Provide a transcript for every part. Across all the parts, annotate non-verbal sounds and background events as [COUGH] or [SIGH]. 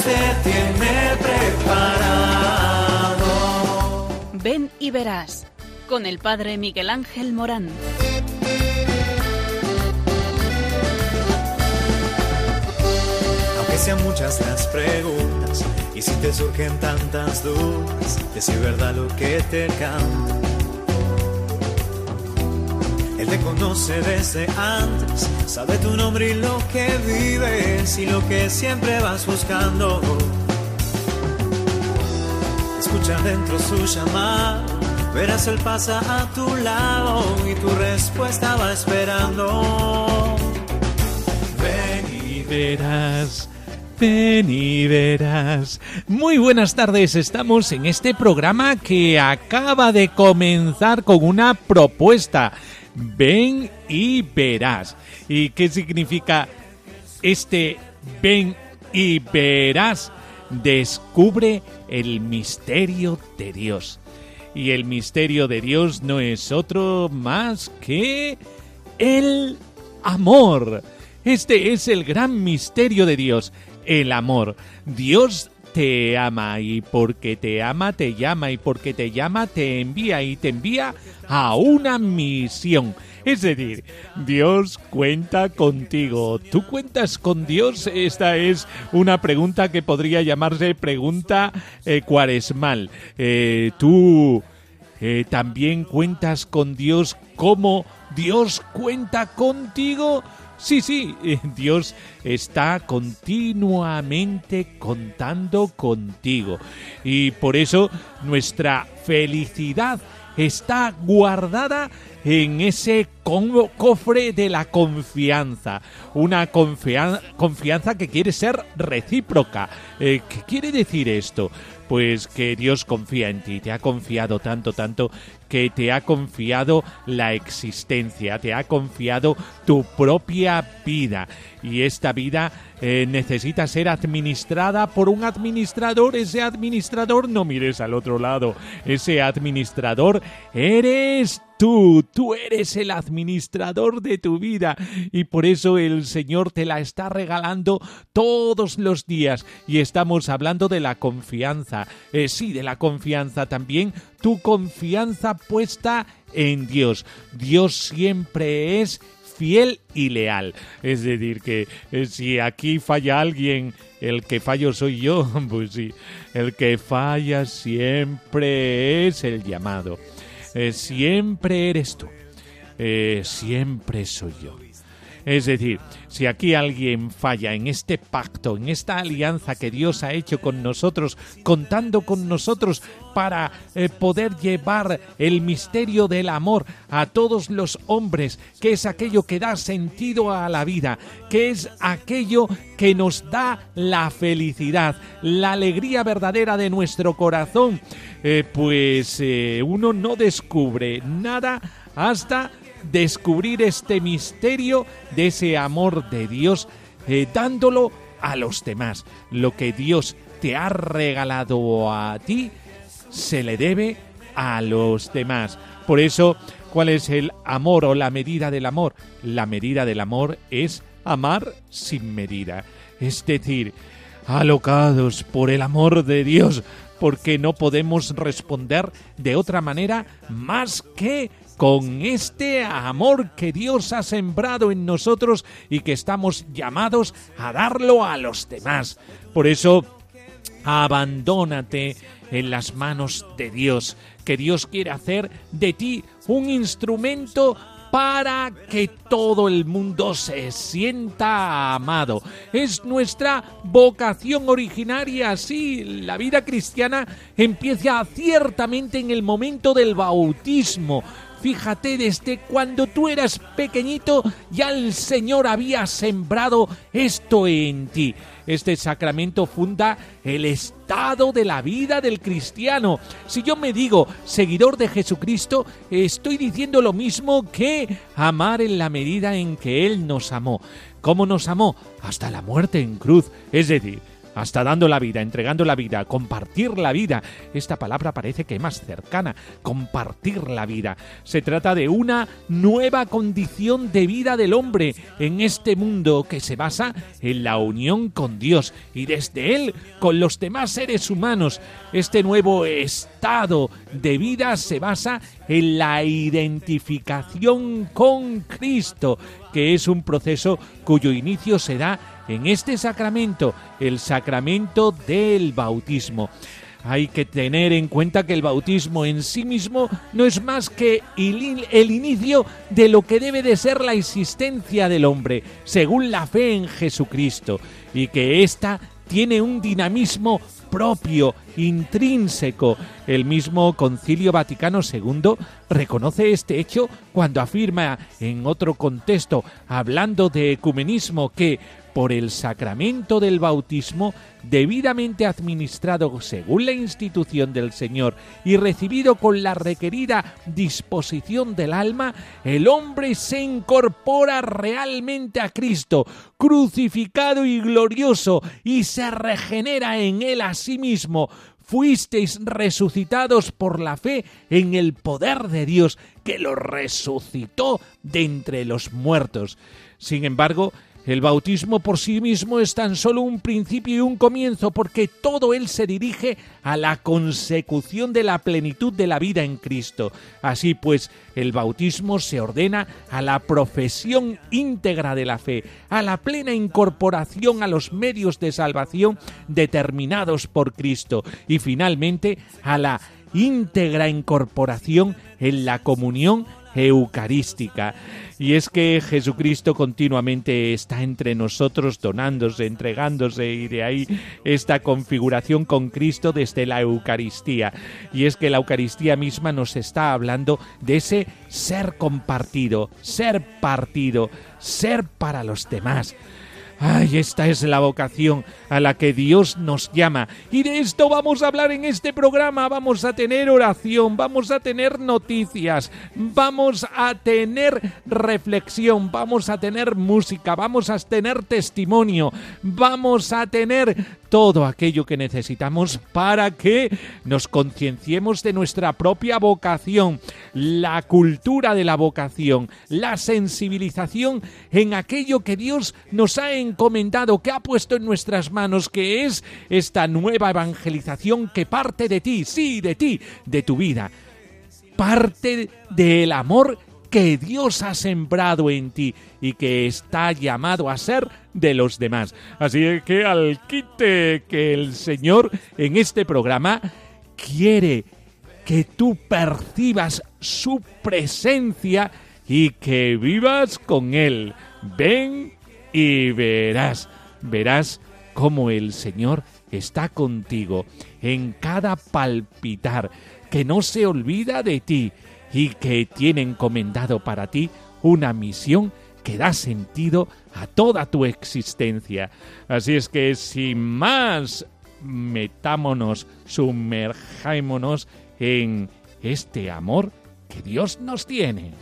Te tiene preparado. Ven y verás con el Padre Miguel Ángel Morán. Aunque sean muchas las preguntas y si te surgen tantas dudas, es verdad lo que te canta. Él te conoce desde antes, sabe tu nombre y lo que vives y lo que siempre vas buscando. Escucha dentro su llamada, verás él pasa a tu lado y tu respuesta va esperando. Ven y verás. Ven y verás. Muy buenas tardes, estamos en este programa que acaba de comenzar con una propuesta. Ven y verás. ¿Y qué significa este ven y verás? Descubre el misterio de Dios. Y el misterio de Dios no es otro más que el amor. Este es el gran misterio de Dios, el amor. Dios te ama y porque te ama te llama y porque te llama te envía y te envía a una misión. Es decir, Dios cuenta contigo. ¿Tú cuentas con Dios? Esta es una pregunta que podría llamarse pregunta eh, cuaresmal. Eh, ¿Tú eh, también cuentas con Dios como Dios cuenta contigo? Sí, sí, Dios está continuamente contando contigo. Y por eso nuestra felicidad está guardada en ese cofre de la confianza. Una confianza que quiere ser recíproca. Eh, ¿Qué quiere decir esto? Pues que Dios confía en ti, te ha confiado tanto, tanto, que te ha confiado la existencia, te ha confiado tu propia vida. Y esta vida eh, necesita ser administrada por un administrador. Ese administrador, no mires al otro lado, ese administrador eres tú, tú eres el administrador de tu vida. Y por eso el Señor te la está regalando todos los días. Y estamos hablando de la confianza, eh, sí, de la confianza también, tu confianza puesta en Dios. Dios siempre es fiel y leal. Es decir, que eh, si aquí falla alguien, el que fallo soy yo, [LAUGHS] pues sí, el que falla siempre es el llamado. Eh, siempre eres tú, eh, siempre soy yo. Es decir, si aquí alguien falla en este pacto, en esta alianza que Dios ha hecho con nosotros, contando con nosotros para eh, poder llevar el misterio del amor a todos los hombres, que es aquello que da sentido a la vida, que es aquello que nos da la felicidad, la alegría verdadera de nuestro corazón, pues uno no descubre nada hasta descubrir este misterio de ese amor de Dios, eh, dándolo a los demás. Lo que Dios te ha regalado a ti se le debe a los demás. Por eso, ¿cuál es el amor o la medida del amor? La medida del amor es amar sin medida. Es decir, alocados por el amor de Dios, porque no podemos responder de otra manera más que con este amor que Dios ha sembrado en nosotros y que estamos llamados a darlo a los demás. Por eso, abandónate en las manos de Dios, que Dios quiere hacer de ti un instrumento para que todo el mundo se sienta amado. Es nuestra vocación originaria, sí, la vida cristiana empieza ciertamente en el momento del bautismo, Fíjate, desde cuando tú eras pequeñito ya el Señor había sembrado esto en ti. Este sacramento funda el estado de la vida del cristiano. Si yo me digo seguidor de Jesucristo, estoy diciendo lo mismo que amar en la medida en que Él nos amó. ¿Cómo nos amó? Hasta la muerte en cruz. Es decir, hasta dando la vida, entregando la vida, compartir la vida. Esta palabra parece que más cercana, compartir la vida. Se trata de una nueva condición de vida del hombre en este mundo que se basa en la unión con Dios y desde él con los demás seres humanos. Este nuevo estado de vida se basa en la identificación con Cristo, que es un proceso cuyo inicio se da en este sacramento, el sacramento del bautismo. Hay que tener en cuenta que el bautismo en sí mismo no es más que el inicio de lo que debe de ser la existencia del hombre, según la fe en Jesucristo, y que ésta tiene un dinamismo propio, intrínseco. El mismo Concilio Vaticano II reconoce este hecho cuando afirma en otro contexto, hablando de ecumenismo, que por el sacramento del bautismo, debidamente administrado según la institución del Señor y recibido con la requerida disposición del alma, el hombre se incorpora realmente a Cristo, crucificado y glorioso, y se regenera en él sí mismo, fuisteis resucitados por la fe en el poder de Dios que lo resucitó de entre los muertos. Sin embargo, el bautismo por sí mismo es tan solo un principio y un comienzo porque todo él se dirige a la consecución de la plenitud de la vida en Cristo. Así pues, el bautismo se ordena a la profesión íntegra de la fe, a la plena incorporación a los medios de salvación determinados por Cristo y finalmente a la íntegra incorporación en la comunión eucarística. Y es que Jesucristo continuamente está entre nosotros donándose, entregándose y de ahí esta configuración con Cristo desde la Eucaristía. Y es que la Eucaristía misma nos está hablando de ese ser compartido, ser partido, ser para los demás. Ay, esta es la vocación a la que Dios nos llama. Y de esto vamos a hablar en este programa. Vamos a tener oración, vamos a tener noticias, vamos a tener reflexión, vamos a tener música, vamos a tener testimonio, vamos a tener todo aquello que necesitamos para que nos concienciemos de nuestra propia vocación, la cultura de la vocación, la sensibilización en aquello que Dios nos ha encomendado, que ha puesto en nuestras manos, que es esta nueva evangelización que parte de ti, sí, de ti, de tu vida. Parte del amor que Dios ha sembrado en ti y que está llamado a ser de los demás. Así que al quite que el Señor en este programa quiere que tú percibas su presencia y que vivas con Él. Ven y verás, verás cómo el Señor está contigo en cada palpitar, que no se olvida de ti y que tiene encomendado para ti una misión que da sentido a toda tu existencia. Así es que sin más, metámonos, sumerjámonos en este amor que Dios nos tiene.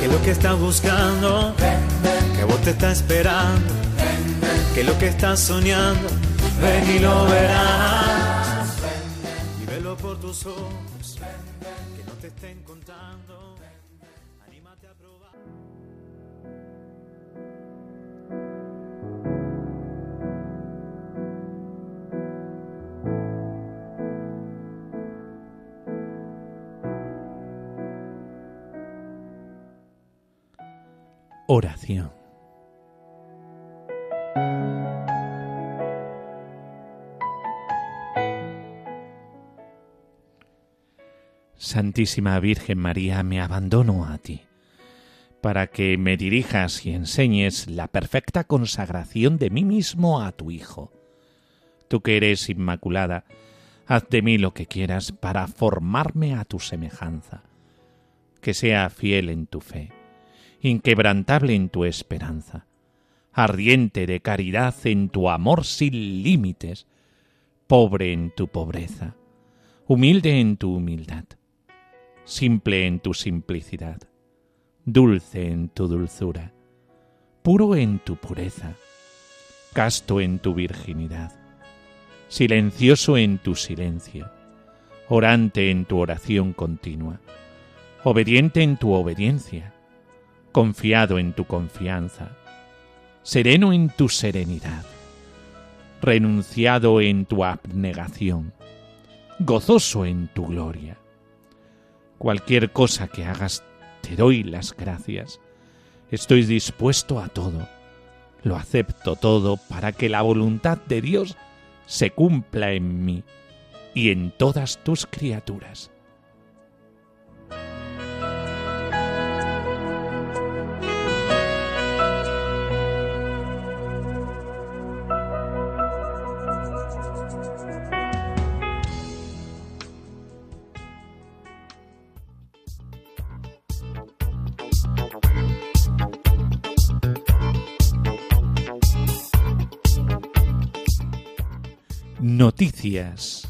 Que lo que estás buscando, que vos te estás esperando, que lo que estás soñando, ven y lo verás. Y velo por tus ojos, que no te estén contando. Anímate a probar. Oración. Santísima Virgen María, me abandono a ti, para que me dirijas y enseñes la perfecta consagración de mí mismo a tu Hijo. Tú que eres inmaculada, haz de mí lo que quieras para formarme a tu semejanza, que sea fiel en tu fe, inquebrantable en tu esperanza, ardiente de caridad en tu amor sin límites, pobre en tu pobreza, humilde en tu humildad simple en tu simplicidad, dulce en tu dulzura, puro en tu pureza, casto en tu virginidad, silencioso en tu silencio, orante en tu oración continua, obediente en tu obediencia, confiado en tu confianza, sereno en tu serenidad, renunciado en tu abnegación, gozoso en tu gloria. Cualquier cosa que hagas, te doy las gracias. Estoy dispuesto a todo. Lo acepto todo para que la voluntad de Dios se cumpla en mí y en todas tus criaturas. Noticias.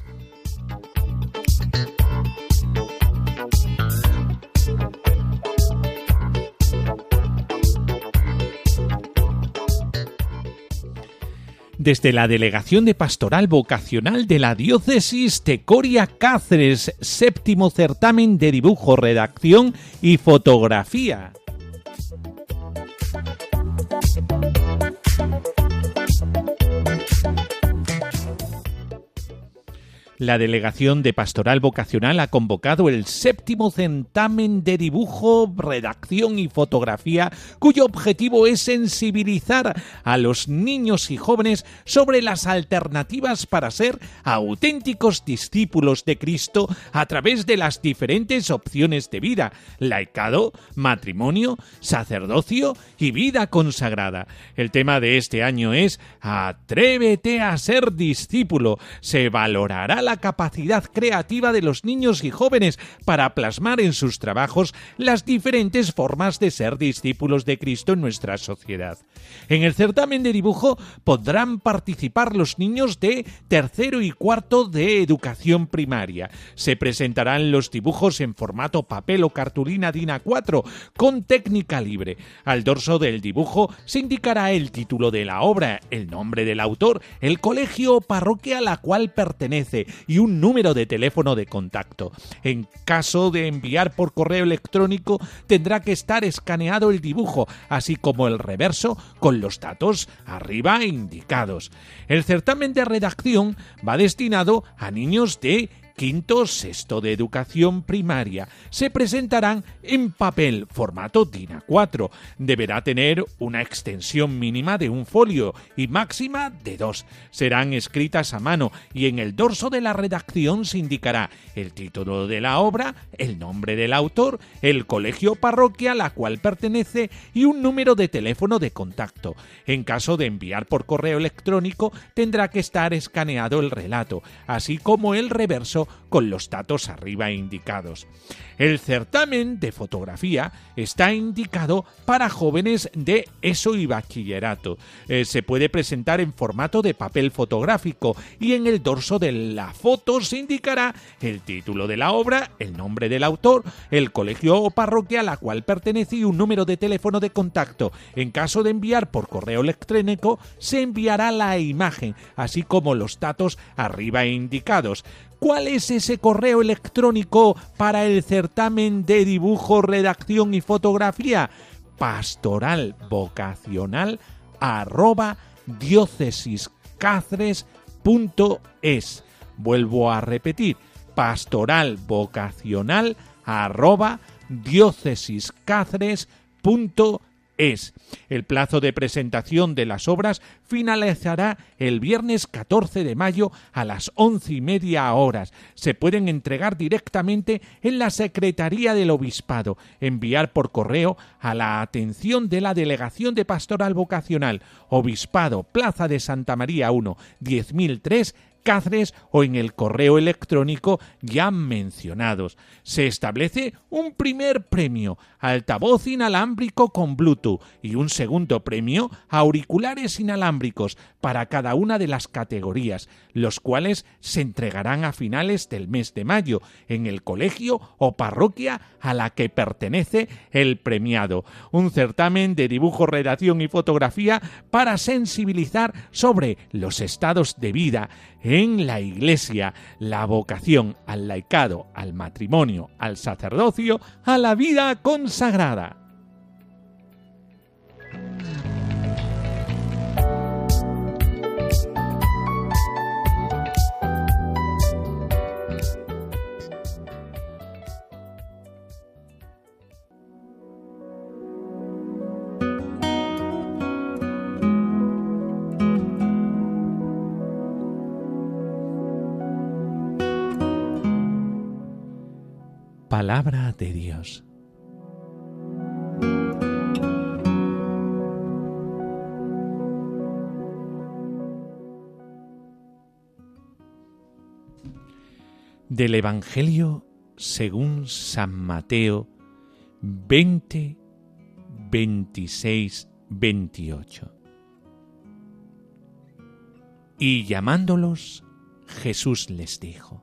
Desde la Delegación de Pastoral Vocacional de la Diócesis de Coria Cáceres, séptimo certamen de dibujo, redacción y fotografía. La Delegación de Pastoral Vocacional ha convocado el séptimo centamen de dibujo, redacción y fotografía, cuyo objetivo es sensibilizar a los niños y jóvenes sobre las alternativas para ser auténticos discípulos de Cristo a través de las diferentes opciones de vida, laicado, matrimonio, sacerdocio y vida consagrada. El tema de este año es Atrévete a ser discípulo. Se valorará la capacidad creativa de los niños y jóvenes para plasmar en sus trabajos las diferentes formas de ser discípulos de Cristo en nuestra sociedad. En el certamen de dibujo podrán participar los niños de tercero y cuarto de educación primaria. Se presentarán los dibujos en formato papel o cartulina DIN A4 con técnica libre. Al dorso del dibujo se indicará el título de la obra, el nombre del autor, el colegio o parroquia a la cual pertenece y un número de teléfono de contacto. En caso de enviar por correo electrónico tendrá que estar escaneado el dibujo, así como el reverso con los datos arriba indicados. El certamen de redacción va destinado a niños de quinto, sexto de educación primaria. Se presentarán en papel formato DIN A4. Deberá tener una extensión mínima de un folio y máxima de dos. Serán escritas a mano y en el dorso de la redacción se indicará el título de la obra, el nombre del autor, el colegio parroquia a la cual pertenece y un número de teléfono de contacto. En caso de enviar por correo electrónico tendrá que estar escaneado el relato, así como el reverso con los datos arriba indicados. El certamen de fotografía está indicado para jóvenes de ESO y bachillerato. Eh, se puede presentar en formato de papel fotográfico y en el dorso de la foto se indicará el título de la obra, el nombre del autor, el colegio o parroquia a la cual pertenece y un número de teléfono de contacto. En caso de enviar por correo electrónico, se enviará la imagen, así como los datos arriba indicados. ¿Cuál es ese correo electrónico para el certamen de dibujo, redacción y fotografía? Pastoral vocacional arroba. Vuelvo a repetir, pastoral vocacional arroba es. El plazo de presentación de las obras finalizará el viernes 14 de mayo a las once y media horas. Se pueden entregar directamente en la Secretaría del Obispado, enviar por correo a la atención de la Delegación de Pastoral Vocacional, Obispado, Plaza de Santa María 1, 10003, Cáceres o en el correo electrónico ya mencionados. Se establece un primer premio, altavoz inalámbrico con Bluetooth, y un segundo premio, auriculares inalámbricos para cada una de las categorías, los cuales se entregarán a finales del mes de mayo en el colegio o parroquia a la que pertenece el premiado. Un certamen de dibujo, redacción y fotografía para sensibilizar sobre los estados de vida en la Iglesia, la vocación al laicado, al matrimonio, al sacerdocio, a la vida consagrada. Palabra de Dios. Del Evangelio según San Mateo 20, 26, 28. Y llamándolos, Jesús les dijo,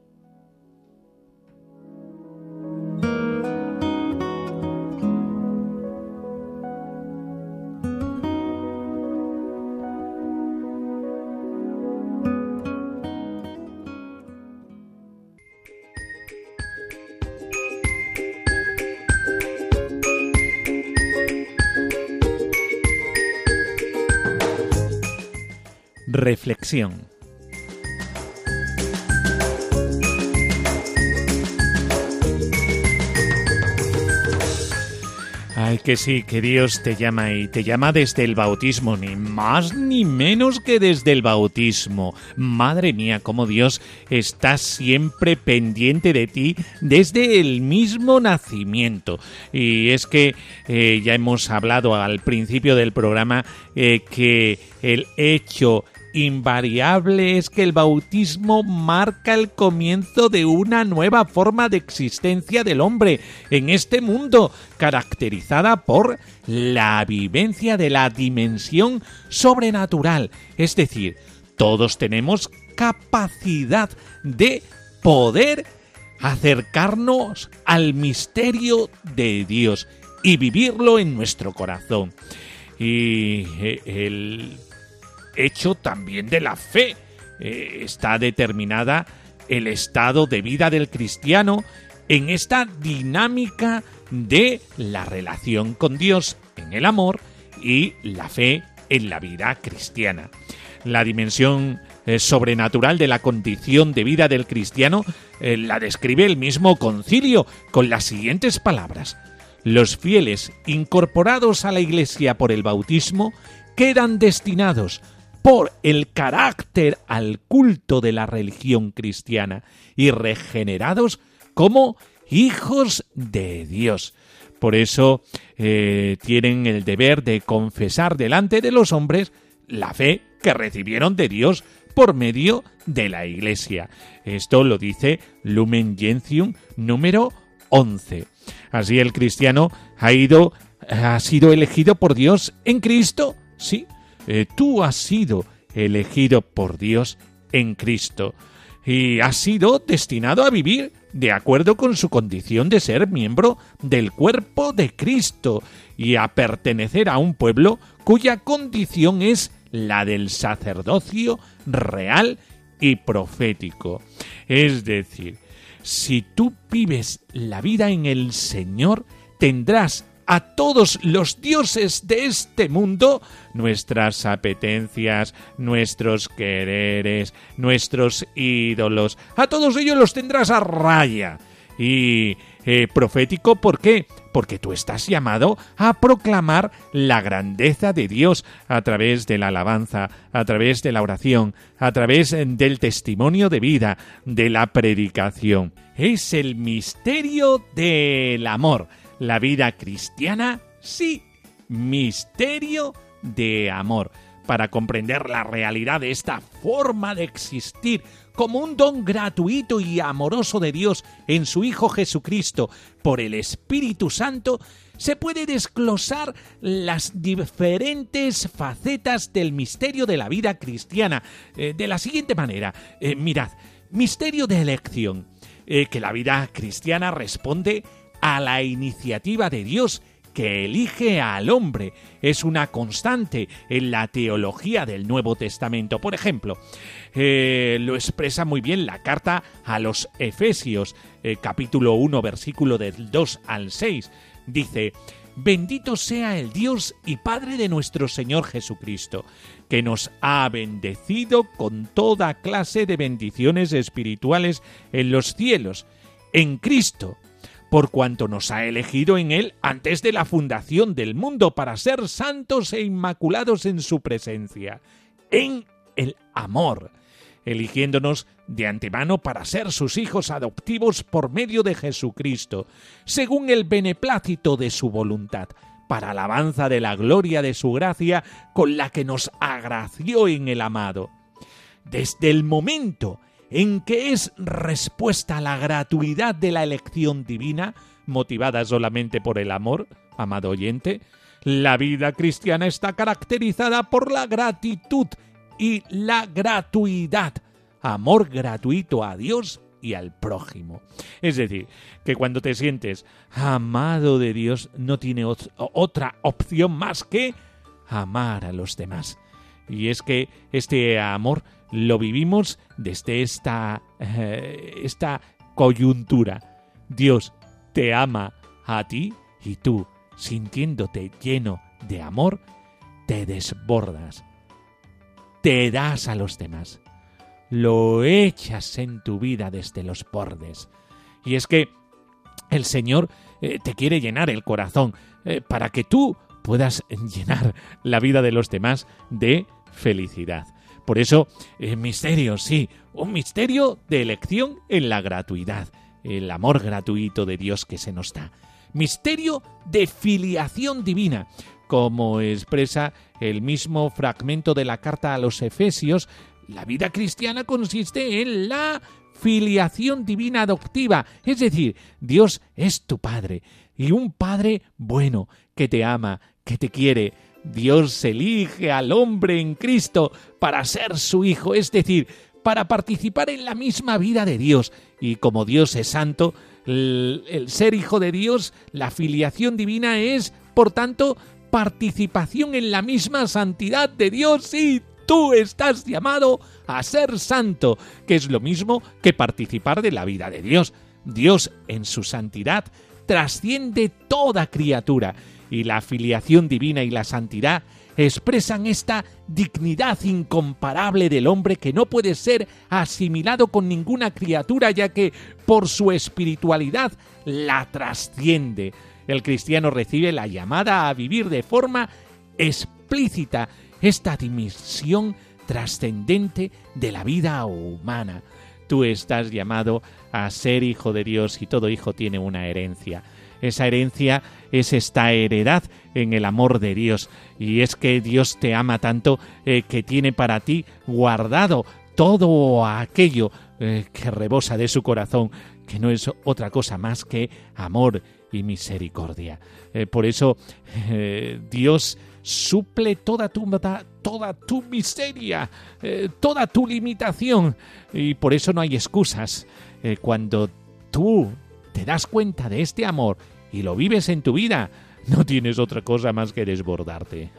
Reflexión. Ay, que sí, que Dios te llama y te llama desde el bautismo, ni más ni menos que desde el bautismo. Madre mía, cómo Dios está siempre pendiente de ti desde el mismo nacimiento. Y es que eh, ya hemos hablado al principio del programa eh, que el hecho invariable es que el bautismo marca el comienzo de una nueva forma de existencia del hombre en este mundo, caracterizada por la vivencia de la dimensión sobrenatural. Es decir, todos tenemos capacidad de poder acercarnos al misterio de Dios y vivirlo en nuestro corazón. Y eh, el hecho también de la fe. Eh, está determinada el estado de vida del cristiano en esta dinámica de la relación con Dios en el amor y la fe en la vida cristiana. La dimensión eh, sobrenatural de la condición de vida del cristiano eh, la describe el mismo concilio con las siguientes palabras. Los fieles incorporados a la Iglesia por el bautismo quedan destinados por el carácter al culto de la religión cristiana y regenerados como hijos de Dios. Por eso eh, tienen el deber de confesar delante de los hombres la fe que recibieron de Dios por medio de la Iglesia. Esto lo dice Lumen Gentium número 11. Así el cristiano ha ido ha sido elegido por Dios en Cristo, sí, eh, tú has sido elegido por Dios en Cristo y has sido destinado a vivir de acuerdo con su condición de ser miembro del cuerpo de Cristo y a pertenecer a un pueblo cuya condición es la del sacerdocio real y profético. Es decir, si tú vives la vida en el Señor, tendrás a todos los dioses de este mundo nuestras apetencias, nuestros quereres, nuestros ídolos. A todos ellos los tendrás a raya. Y eh, profético, ¿por qué? Porque tú estás llamado a proclamar la grandeza de Dios a través de la alabanza, a través de la oración, a través del testimonio de vida, de la predicación. Es el misterio del amor. La vida cristiana, sí, misterio de amor para comprender la realidad de esta forma de existir como un don gratuito y amoroso de Dios en su Hijo Jesucristo por el Espíritu Santo, se puede desglosar las diferentes facetas del misterio de la vida cristiana eh, de la siguiente manera. Eh, mirad, misterio de elección, eh, que la vida cristiana responde a la iniciativa de Dios que elige al hombre es una constante en la teología del Nuevo Testamento. Por ejemplo, eh, lo expresa muy bien la carta a los Efesios, eh, capítulo 1, versículo del 2 al 6. Dice, Bendito sea el Dios y Padre de nuestro Señor Jesucristo, que nos ha bendecido con toda clase de bendiciones espirituales en los cielos, en Cristo por cuanto nos ha elegido en Él antes de la fundación del mundo para ser santos e inmaculados en su presencia, en el amor, eligiéndonos de antemano para ser sus hijos adoptivos por medio de Jesucristo, según el beneplácito de su voluntad, para alabanza de la gloria de su gracia con la que nos agració en el amado. Desde el momento en que es respuesta a la gratuidad de la elección divina, motivada solamente por el amor, amado oyente, la vida cristiana está caracterizada por la gratitud y la gratuidad, amor gratuito a Dios y al prójimo. Es decir, que cuando te sientes amado de Dios no tiene otra opción más que amar a los demás. Y es que este amor lo vivimos desde esta, eh, esta coyuntura. Dios te ama a ti y tú, sintiéndote lleno de amor, te desbordas, te das a los demás, lo echas en tu vida desde los bordes. Y es que el Señor eh, te quiere llenar el corazón eh, para que tú puedas llenar la vida de los demás de felicidad. Por eso, eh, misterio, sí, un misterio de elección en la gratuidad, el amor gratuito de Dios que se nos da. Misterio de filiación divina, como expresa el mismo fragmento de la carta a los Efesios, la vida cristiana consiste en la filiación divina adoptiva, es decir, Dios es tu Padre, y un Padre bueno, que te ama, que te quiere, Dios elige al hombre en Cristo para ser su hijo, es decir, para participar en la misma vida de Dios. Y como Dios es santo, el, ser hijo de Dios, la filiación divina es, por tanto, participación en la misma santidad de Dios y tú estás llamado a ser santo, que es lo mismo que participar de la vida de Dios. Dios en su santidad trasciende toda criatura y la filiación divina y la santidad expresan esta dignidad incomparable del hombre que no puede ser asimilado con ninguna criatura ya que por su espiritualidad la trasciende. El cristiano recibe la llamada a vivir de forma explícita esta dimensión trascendente de la vida humana. Tú estás llamado a ser hijo de Dios y todo hijo tiene una herencia. Esa herencia es esta heredad en el amor de Dios. Y es que Dios te ama tanto eh, que tiene para ti guardado todo aquello eh, que rebosa de su corazón, que no es otra cosa más que amor y misericordia. Eh, por eso Dios suple toda tu, toda tu miseria, toda tu limitación. Y por eso no hay excusas. cuando tú te das cuenta de este amor y lo vives en tu vida, no tienes otra cosa más que desbordarte.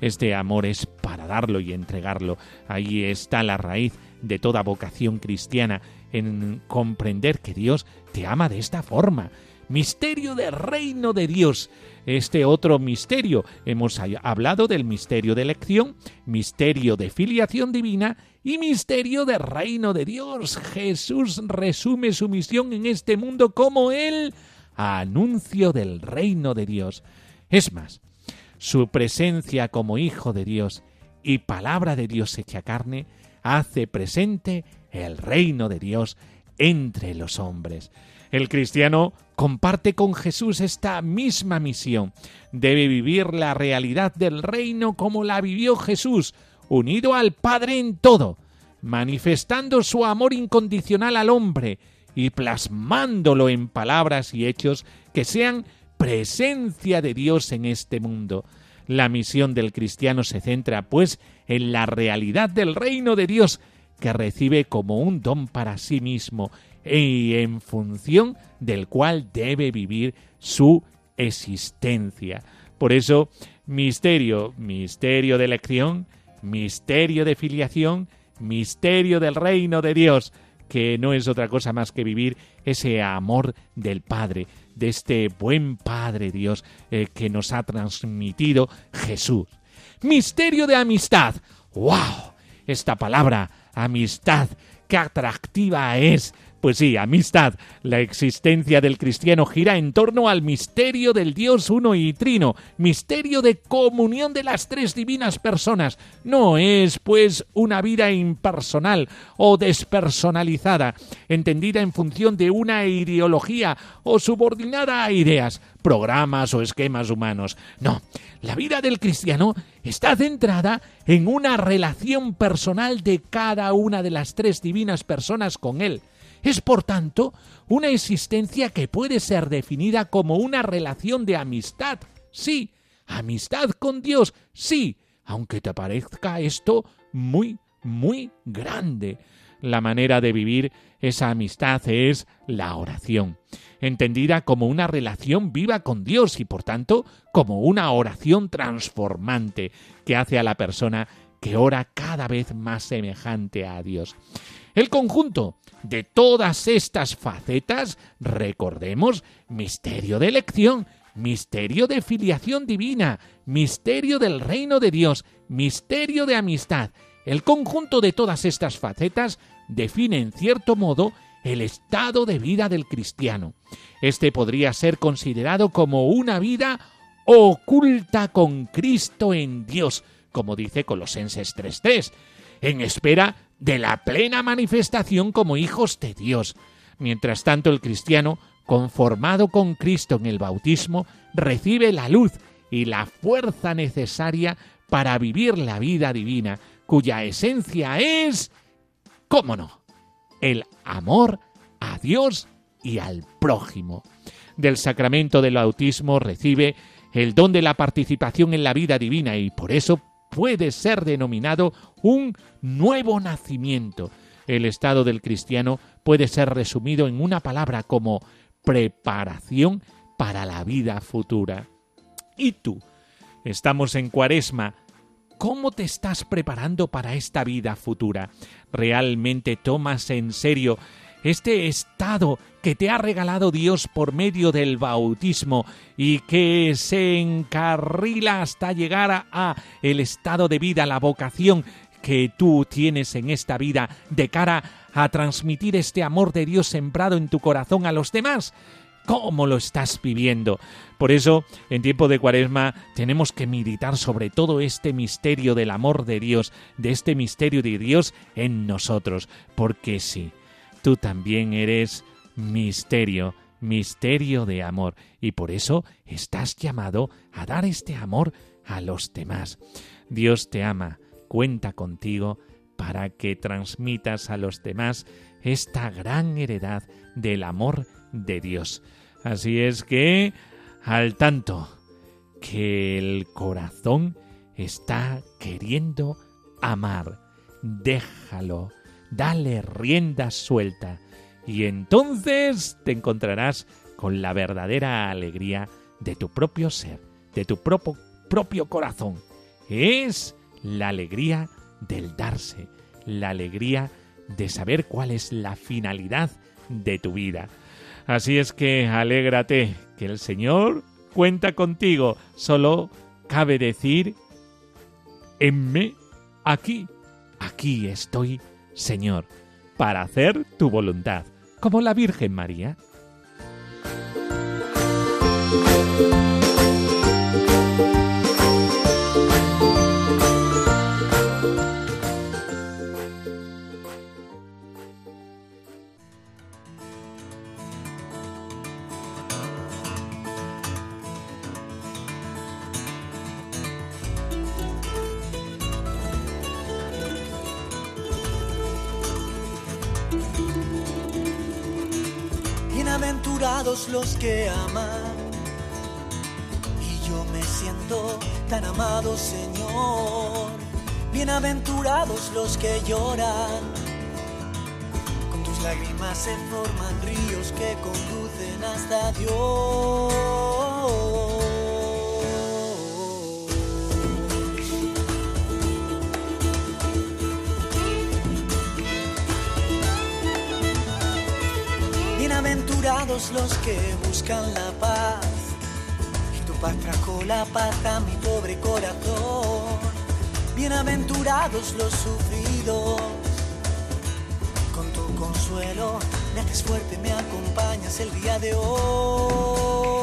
este amor es para darlo y entregarlo. Ahí está la raíz de toda vocación cristiana, en comprender que Dios te ama de esta forma, misterio del reino de Dios. Este otro misterio, hemos hablado del misterio de elección, misterio de filiación divina y misterio del reino de Dios. Jesús resume su misión en este mundo como el anuncio del reino de Dios. Es más, su presencia como Hijo de Dios y palabra de Dios hecha carne hace presente el reino de Dios entre los hombres. El cristiano comparte con Jesús esta misma misión. Debe vivir la realidad del reino como la vivió Jesús, unido al Padre en todo, manifestando su amor incondicional al hombre y plasmándolo en palabras y hechos que sean presencia de Dios en este mundo. La misión del cristiano se centra, pues, en la realidad del reino de Dios, que recibe como un don para sí mismo y en función del cual debe vivir su existencia. Por eso, misterio, misterio de elección, misterio de filiación, misterio del reino de Dios, que no es otra cosa más que vivir ese amor del Padre, de este buen Padre Dios eh, que nos ha transmitido Jesús. Misterio de amistad. ¡Wow! Esta palabra, amistad, qué atractiva es pues sí, amistad. La existencia del cristiano gira en torno al misterio del Dios uno y trino, misterio de comunión de las tres divinas personas. No es, pues, una vida impersonal o despersonalizada, entendida en función de una ideología o subordinada a ideas, programas o esquemas humanos. No, la vida del cristiano está centrada en una relación personal de cada una de las tres divinas personas con Él. Es, por tanto, una existencia que puede ser definida como una relación de amistad. Sí, amistad con Dios, sí, aunque te parezca esto muy, muy grande. La manera de vivir esa amistad es la oración, entendida como una relación viva con Dios y por tanto como una oración transformante que hace a la persona que ora cada vez más semejante a Dios. El conjunto de todas estas facetas, recordemos, misterio de elección, misterio de filiación divina, misterio del reino de Dios, misterio de amistad. El conjunto de todas estas facetas define en cierto modo el estado de vida del cristiano. Este podría ser considerado como una vida oculta con Cristo en Dios, como dice Colosenses 3.3, en espera de la plena manifestación como hijos de Dios. Mientras tanto, el cristiano, conformado con Cristo en el bautismo, recibe la luz y la fuerza necesaria para vivir la vida divina, cuya esencia es, cómo no, el amor a Dios y al prójimo. Del sacramento del bautismo recibe el don de la participación en la vida divina y por eso puede ser denominado un nuevo nacimiento. El estado del cristiano puede ser resumido en una palabra como preparación para la vida futura. ¿Y tú? Estamos en cuaresma. ¿Cómo te estás preparando para esta vida futura? ¿Realmente tomas en serio este estado que te ha regalado Dios por medio del bautismo y que se encarrila hasta llegar a, el estado de vida, la vocación que tú tienes en esta vida de cara a transmitir este amor de Dios sembrado en tu corazón a los demás. ¿Cómo lo estás viviendo? Por eso, en tiempo de cuaresma, tenemos que meditar sobre todo este misterio del amor de Dios, de este misterio de Dios en nosotros, porque sí, tú también eres misterio, misterio de amor, y por eso estás llamado a dar este amor a los demás. Dios te ama, cuenta contigo para que transmitas a los demás esta gran heredad del amor de Dios. Así es que, al tanto, que el corazón está queriendo amar, déjalo, dale rienda suelta y entonces te encontrarás con la verdadera alegría de tu propio ser, de tu propio, corazón. Es la alegría del darse, la alegría de saber cuál es la finalidad de tu vida. Así es que alégrate, que el Señor cuenta contigo. Solo cabe decir, enme aquí, aquí estoy, Señor, para hacer tu voluntad, como la Virgen María. Los que aman. Y yo me siento tan amado, Señor. Bienaventurados los que lloran. Con tus lágrimas se forman ríos que conducen hasta Dios. Los que buscan la paz. Y tu paz trajo la paz a mi pobre corazón. Bienaventurados los sufridos. Con tu consuelo me haces fuerte, me acompañas el día de hoy.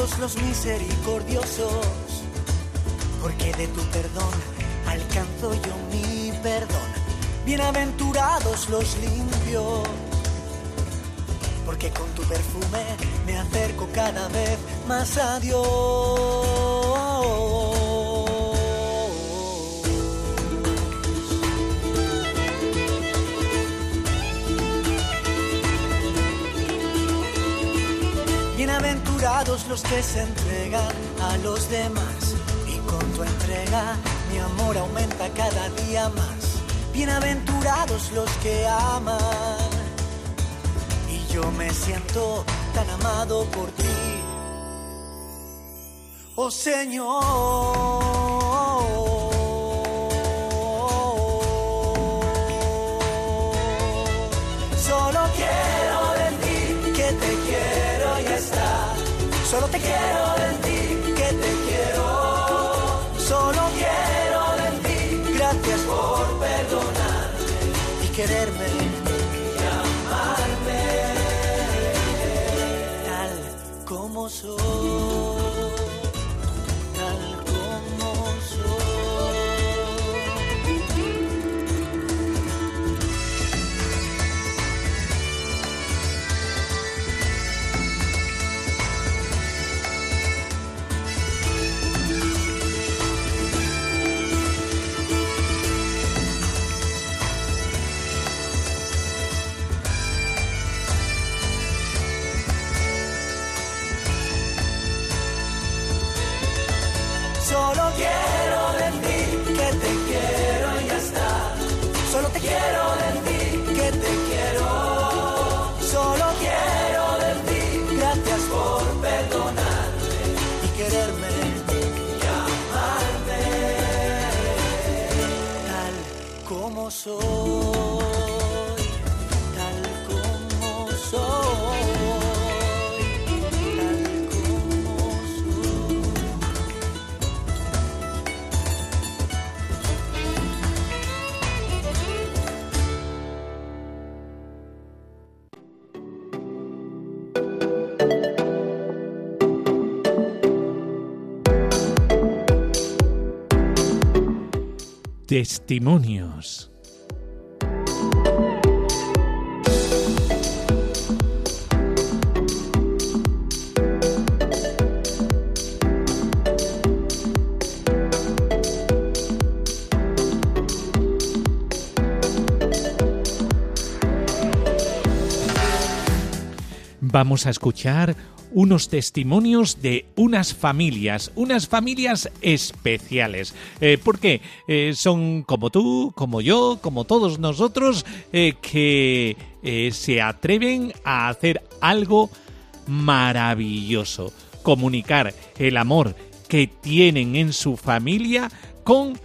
Los misericordiosos, porque de tu perdón alcanzo yo mi perdón. Bienaventurados los limpios, porque con tu perfume me acerco cada vez más a Dios. Bienaventurados los que se entregan a los demás y con tu entrega mi amor aumenta cada día más. Bienaventurados los que aman y yo me siento tan amado por ti. Oh Señor. Solo te quiero decir que te quiero. Solo quiero decir gracias por perdonarme y quererme y amarme tal como soy. testimonios. Vamos a escuchar unos testimonios de unas familias, unas familias especiales. Eh, porque eh, son como tú, como yo, como todos nosotros, eh, que se atreven a hacer algo maravilloso. Comunicar el amor que tienen en su familia con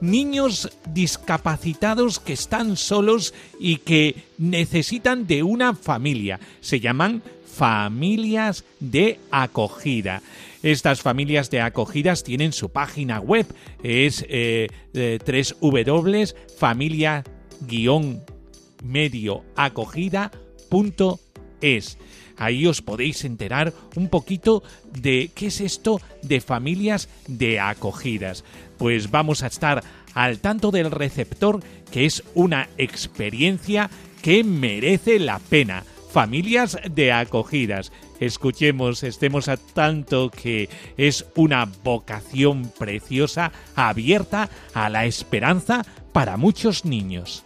niños discapacitados que están solos y que necesitan de una familia. Se llaman familias de acogida. Estas familias de acogidas tienen su página web, es eh, eh, www.familia-medioacogida.es. Ahí os podéis enterar un poquito de qué es esto de familias de acogidas. Pues vamos a estar al tanto del receptor, que es una experiencia que merece la pena. Familias de acogidas. Escuchemos, estemos a tanto que es una vocación preciosa abierta a la esperanza para muchos niños.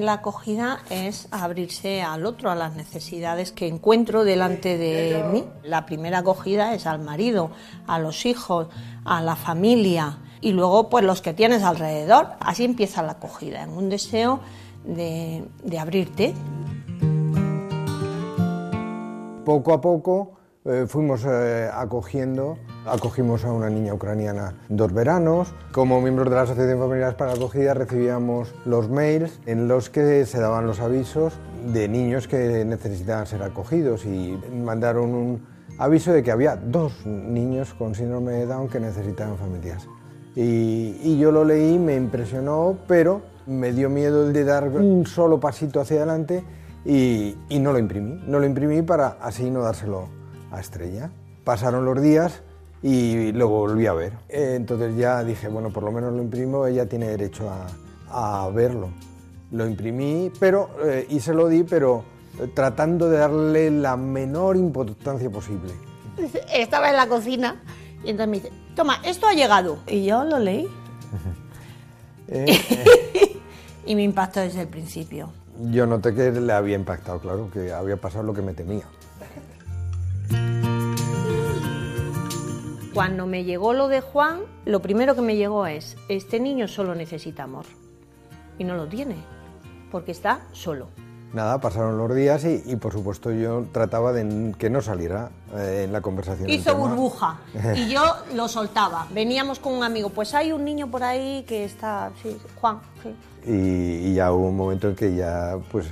La acogida es abrirse al otro, a las necesidades que encuentro delante de mí. La primera acogida es al marido, a los hijos, a la familia y luego pues los que tienes alrededor. Así empieza la acogida, en un deseo de, de abrirte. Poco a poco eh, fuimos eh, acogiendo, acogimos a una niña ucraniana dos veranos. Como miembros de la Asociación Familiares para Acogida recibíamos los mails en los que se daban los avisos de niños que necesitaban ser acogidos y mandaron un aviso de que había dos niños con síndrome de Down que necesitaban familias. Y, y yo lo leí, me impresionó, pero me dio miedo el de dar un solo pasito hacia adelante y, y no lo imprimí. No lo imprimí para así no dárselo a Estrella. Pasaron los días y lo volví a ver. Entonces ya dije, bueno, por lo menos lo imprimo, ella tiene derecho a, a verlo. Lo imprimí, pero, eh, y se lo di, pero eh, tratando de darle la menor importancia posible. Estaba en la cocina y entonces me dice, toma, esto ha llegado. Y yo lo leí [LAUGHS] Eh, [LAUGHS] y me impactó desde el principio. yo noté que le había impactado, claro, que había pasado lo que me temía. Cuando me llegó lo de Juan, lo primero que me llegó es, este niño solo necesita amor. Y no lo tiene, porque está solo. Nada, pasaron los días y, y, por supuesto yo trataba de que no saliera eh, en la conversación. Hizo burbuja y yo [LAUGHS] lo soltaba. Veníamos con un amigo, pues hay un niño por ahí que está, sí, Juan, sí. y, y ya hubo un momento en que ya pues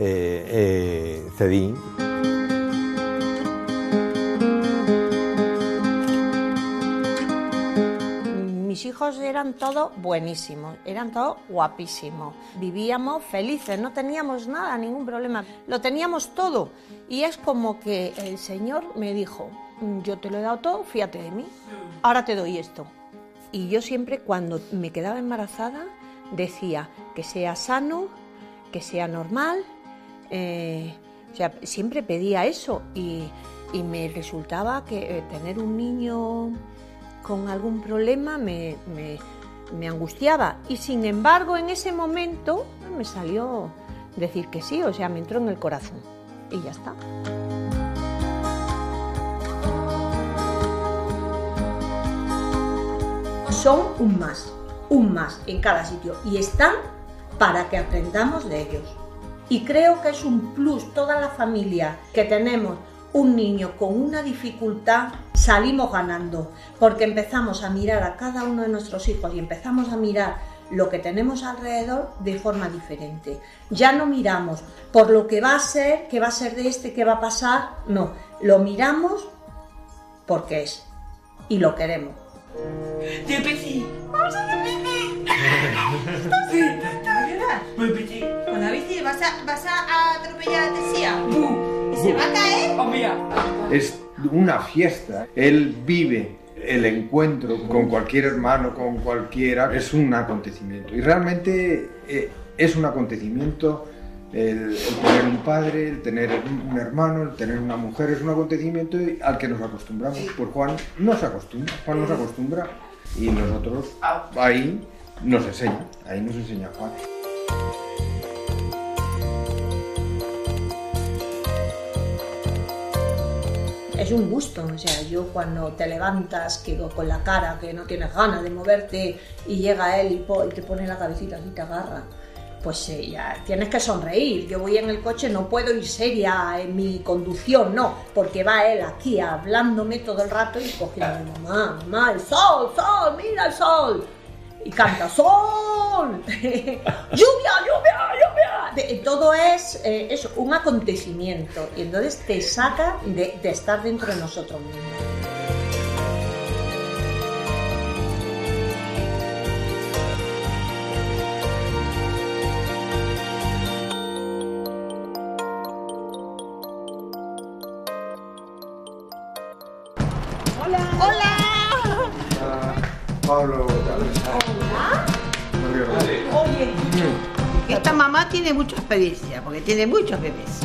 eh, eh, cedí. Hijos eran todos buenísimos, eran todos guapísimos. Vivíamos felices, no teníamos nada, ningún problema. Lo teníamos todo. Y es como que el Señor me dijo, "Mm, yo te lo he dado todo, fíjate de mí, ahora te doy esto. Y yo siempre cuando me quedaba embarazada decía que sea sano, que sea normal. eh, o sea, siempre pedía eso y, y me resultaba que eh, tener un niño con algún problema me, me- angustiaba. Y sin embargo, en ese momento me salió decir que sí, o sea, me entró en el corazón. Y ya está. Son un más, un más en cada sitio. Y están para que aprendamos de ellos. Y creo que es un plus toda la familia que tenemos un niño con una dificultad, salimos ganando, porque empezamos a mirar a cada uno de nuestros hijos y empezamos a mirar lo que tenemos alrededor de forma diferente. Ya no miramos por lo que va a ser, que va a ser de este, que va a pasar, no, lo miramos porque es y lo queremos. Tío Peci, vamos a hacer. Con la bici vas a, vas a atropellar a Tesía. ¿Y se va a caer? Oh, mira. Es una fiesta. Él vive el encuentro con cualquier hermano, con cualquiera. Es un acontecimiento. Y realmente eh, es un acontecimiento el, el tener un padre, el tener un hermano, el tener una mujer, es un acontecimiento al que nos acostumbramos. Pues Juan no se acostumbra, Juan nos acostumbra y nosotros ahí nos enseña, ahí nos enseña Juan. Es un gusto, o sea, yo cuando te levantas que con la cara, que no tienes ganas de moverte y llega él y, te pone la cabecita así, te agarra, pues eh, ya tienes que sonreír. Yo voy en el coche, no puedo ir seria en mi conducción, no, porque va él aquí hablándome todo el rato y cogiendo, mamá, mamá, el sol, sol, mira el sol. Y canta, sol, [LAUGHS] lluvia, lluvia, lluvia. De- todo es, eh, es un acontecimiento y entonces te saca de, de estar dentro de nosotros mismos. Pablo, Oye, esta mamá tiene mucha experiencia, porque tiene muchos bebés.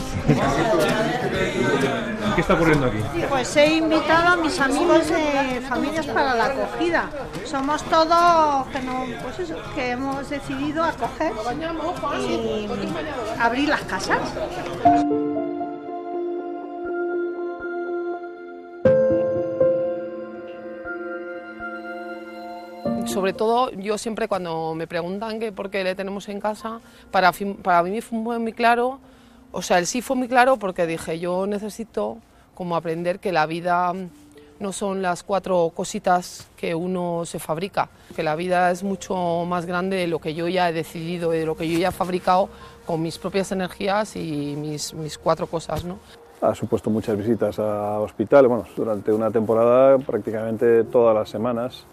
¿Qué está ocurriendo aquí? Pues he invitado a mis amigos de familias para la acogida. Somos todos que, no, pues eso, que hemos decidido acoger y abrir las casas. Sobre todo, yo siempre cuando me preguntan que por qué le tenemos en casa, para, para mí fue muy claro, o sea, el sí fue muy claro porque dije, yo necesito como aprender que la vida no son las cuatro cositas que uno se fabrica, que la vida es mucho más grande de lo que yo ya he decidido, de lo que yo ya he fabricado con mis propias energías y mis, mis cuatro cosas, ¿no? Ha supuesto muchas visitas a hospital, bueno, durante una temporada prácticamente todas las semanas,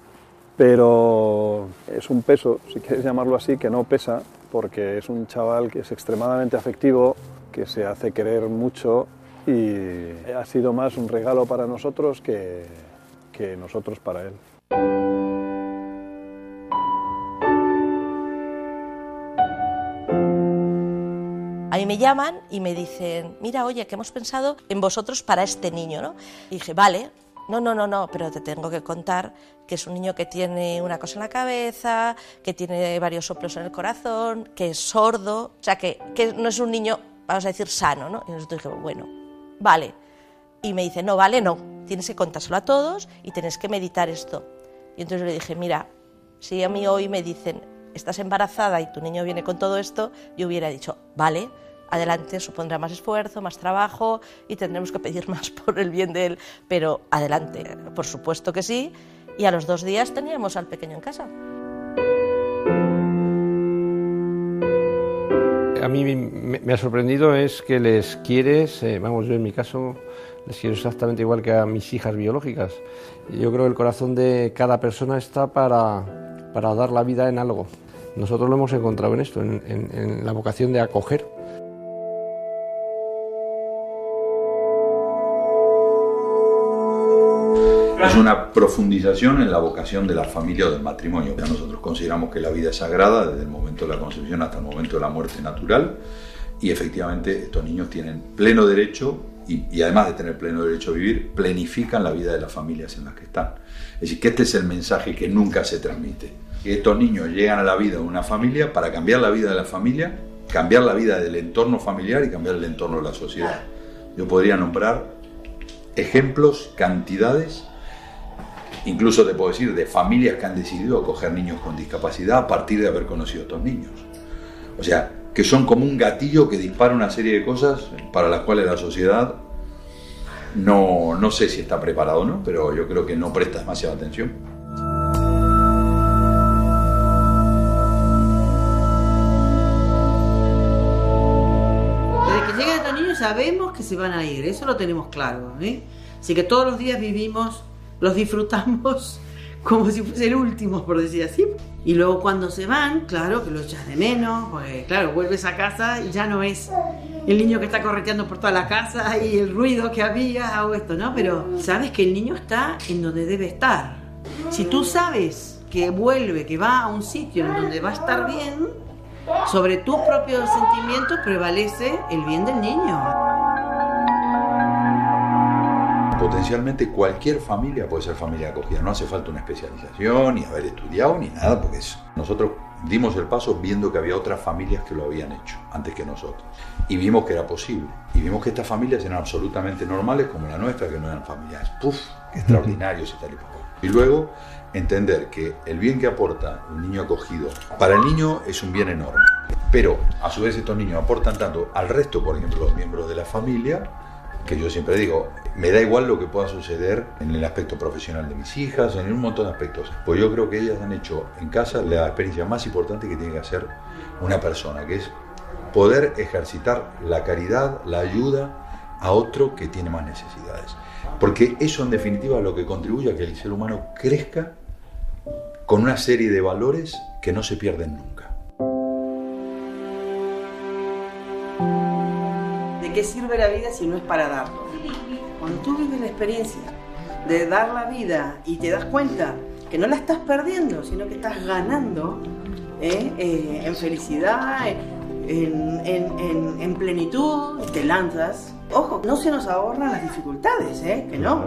pero es un peso, si quieres llamarlo así, que no pesa, porque es un chaval que es extremadamente afectivo, que se hace querer mucho y ha sido más un regalo para nosotros que, que nosotros para él. A mí me llaman y me dicen, mira, oye, que hemos pensado en vosotros para este niño, ¿no? Y dije, vale, no, no, no, no, pero te tengo que contar que es un niño que tiene una cosa en la cabeza, que tiene varios soplos en el corazón, que es sordo, o sea, que, que no es un niño, vamos a decir, sano, ¿no? Y nosotros dijimos, bueno, vale. Y me dice, no, vale, no, tienes que contárselo a todos y tienes que meditar esto. Y entonces le dije, mira, si a mí hoy me dicen, estás embarazada y tu niño viene con todo esto, yo hubiera dicho, vale, adelante, supondrá más esfuerzo, más trabajo y tendremos que pedir [LAUGHS] más por el bien de él, pero adelante, por supuesto que sí. Y a los dos días teníamos al pequeño en casa. A mí me, ha sorprendido es que les quieres, eh, vamos, yo en mi caso les quiero exactamente igual que a mis hijas biológicas. Yo creo que el corazón de cada persona está para, para dar la vida en algo. Nosotros lo hemos encontrado en esto, en la vocación de acoger. Profundización en la vocación de la familia o del matrimonio. Ya nosotros consideramos que la vida es sagrada desde el momento de la concepción hasta el momento de la muerte natural y efectivamente estos niños tienen pleno derecho y, además de tener pleno derecho a vivir, planifican la vida de las familias en las que están. Es decir, que este es el mensaje que nunca se transmite. Que estos niños llegan a la vida de una familia para cambiar la vida de la familia, cambiar la vida del entorno familiar y cambiar el entorno de la sociedad. Yo podría nombrar ejemplos, cantidades Incluso te puedo decir de familias que han decidido acoger niños con discapacidad a partir de haber conocido a estos niños. O sea, que son como un gatillo que dispara una serie de cosas para las cuales la sociedad no, no sé si está preparado o no, pero yo creo que no presta demasiada atención. Desde que llegan estos niños sabemos que se van a ir, eso lo tenemos claro. ¿eh? Así que todos los días vivimos, los disfrutamos [LAUGHS] como si fuese el último, por decir así. Y luego cuando se van, claro que lo echas de menos, porque claro, vuelves a casa y ya no es el niño que está correteando por toda la casa y el ruido que había o esto, ¿no? Pero sabes que el niño está en donde debe estar. Si tú sabes que vuelve, que va a un sitio en donde va a estar bien, Sobre tus propios sentimientos prevalece el bien del niño. Potencialmente cualquier familia puede ser familia acogida, no hace falta una especialización, ni haber estudiado, ni nada, porque nosotros dimos el paso viendo que había otras familias que lo habían hecho antes que nosotros. Y vimos que era posible. Y vimos que estas familias eran absolutamente normales como la nuestra, que no eran familias, ¡puf!, extraordinarios y tal y. Y luego entender que el bien que aporta un niño acogido, para el niño es un bien enorme. Pero a su vez estos niños aportan tanto al resto, por ejemplo, los miembros de la familia, que yo siempre digo, me da igual lo que pueda suceder en el aspecto profesional de mis hijas, en un montón de aspectos. Pues yo creo que ellas han hecho en casa la experiencia más importante que tiene que hacer una persona, que es poder ejercitar la caridad, la ayuda a otro que tiene más necesidades. Porque eso en definitiva es lo que contribuye a que el ser humano crezca con una serie de valores que no se pierden nunca. ¿De qué sirve la vida si no es para darlo? Cuando tú vives la experiencia de dar la vida y te das cuenta que no la estás perdiendo, sino que estás ganando ¿eh? Eh, en felicidad, en, en- en- en plenitud, te lanzas. Ojo, no se nos ahorran las dificultades, ¿eh? que no.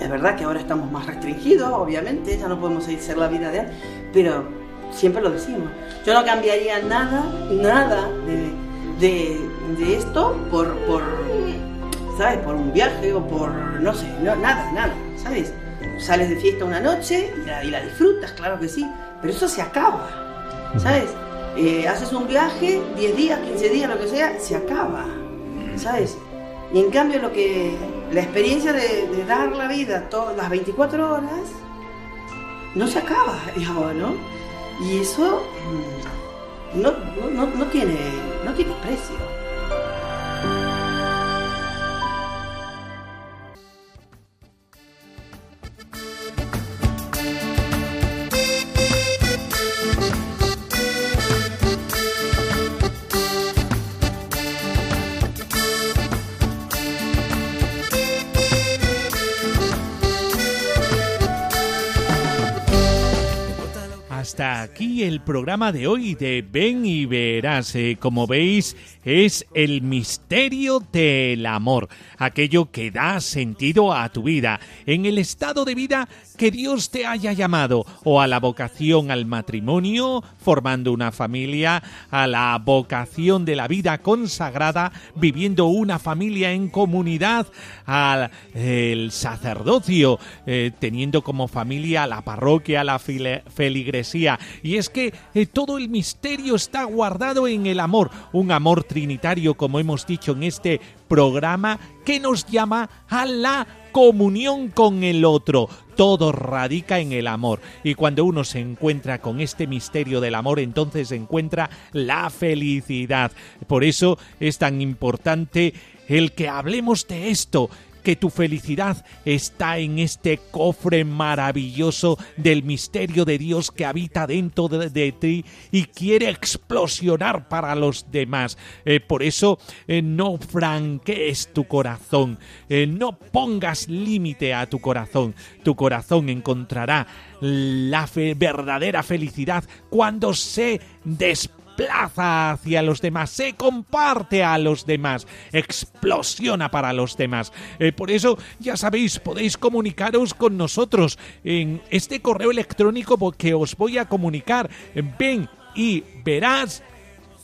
Es verdad que ahora estamos más restringidos, obviamente, ya no podemos hacer la vida de antes, pero siempre lo decimos. Yo no cambiaría nada, nada de, de- de esto por, por, ¿sabes? Por un viaje o por, no sé, no, nada, nada, ¿sabes? Sales de fiesta una noche y la, y la disfrutas, claro que sí, pero eso se acaba, ¿sabes? Eh, haces un viaje, 10 días, 15 días, lo que sea, se acaba, ¿sabes? Y en cambio lo que, la experiencia de, de dar la vida todas las 24 horas, no se acaba, digamos, [LAUGHS] ¿no? Y eso mm, no, no, no, no tiene, no tiene precio. Hasta aquí el programa de hoy de Ven y Verás. Eh, como veis, es el misterio del amor, aquello que da sentido a tu vida, en el estado de vida que Dios te haya llamado, o a la vocación al matrimonio, formando una familia, a la vocación de la vida consagrada, viviendo una familia en comunidad, al sacerdocio, eh, teniendo como familia la parroquia, la file- Y es que eh, todo el misterio está guardado en el amor, un amor trinitario, como hemos dicho en este programa, que nos llama a la comunión con el otro. Todo radica en el amor. Y cuando uno se encuentra con este misterio del amor, entonces encuentra la felicidad. Por eso es tan importante el que hablemos de esto, que tu felicidad está en este cofre maravilloso del misterio de Dios que habita dentro de, ti y quiere explosionar para los demás. Eh, por eso eh, no franquees tu corazón, eh, no pongas límite a tu corazón. Tu corazón encontrará la verdadera felicidad cuando se desplaza hacia los demás, se comparte a los demás, explosiona para los demás. Eh, por eso, ya sabéis, podéis comunicaros con nosotros en este correo electrónico que os voy a comunicar. Ven y verás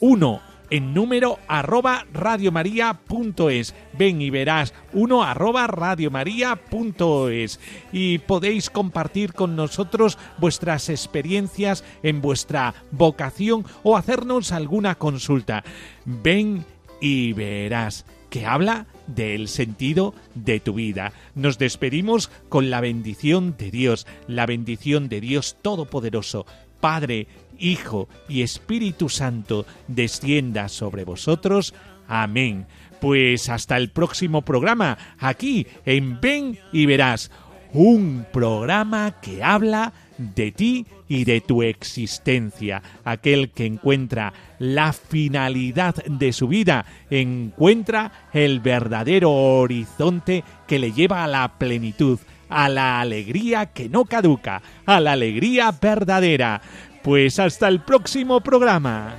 uno en número arroba radiomaria.es. Ven y verás uno arroba radiomaria.es. Y podéis compartir con nosotros vuestras experiencias en vuestra vocación o hacernos alguna consulta. Ven y verás que habla del sentido de tu vida. Nos despedimos con la bendición de Dios, la bendición de Dios Todopoderoso, Padre, Hijo y Espíritu Santo, descienda sobre vosotros. Amén. Pues hasta el próximo programa, aquí en Ven y Verás, un programa que habla de ti y de tu existencia. Aquel que encuentra la finalidad de su vida, encuentra el verdadero horizonte que le lleva a la plenitud, a la alegría que no caduca, a la alegría verdadera. Pues hasta el próximo programa.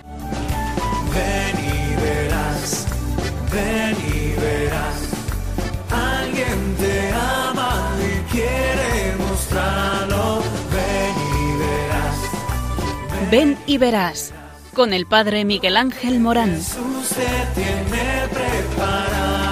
Ven y verás, ven y verás. Alguien te ama y quiere mostrarlo. Ven y verás. Ven y verás, con el padre Miguel Ángel Morán. Jesús te tiene preparado.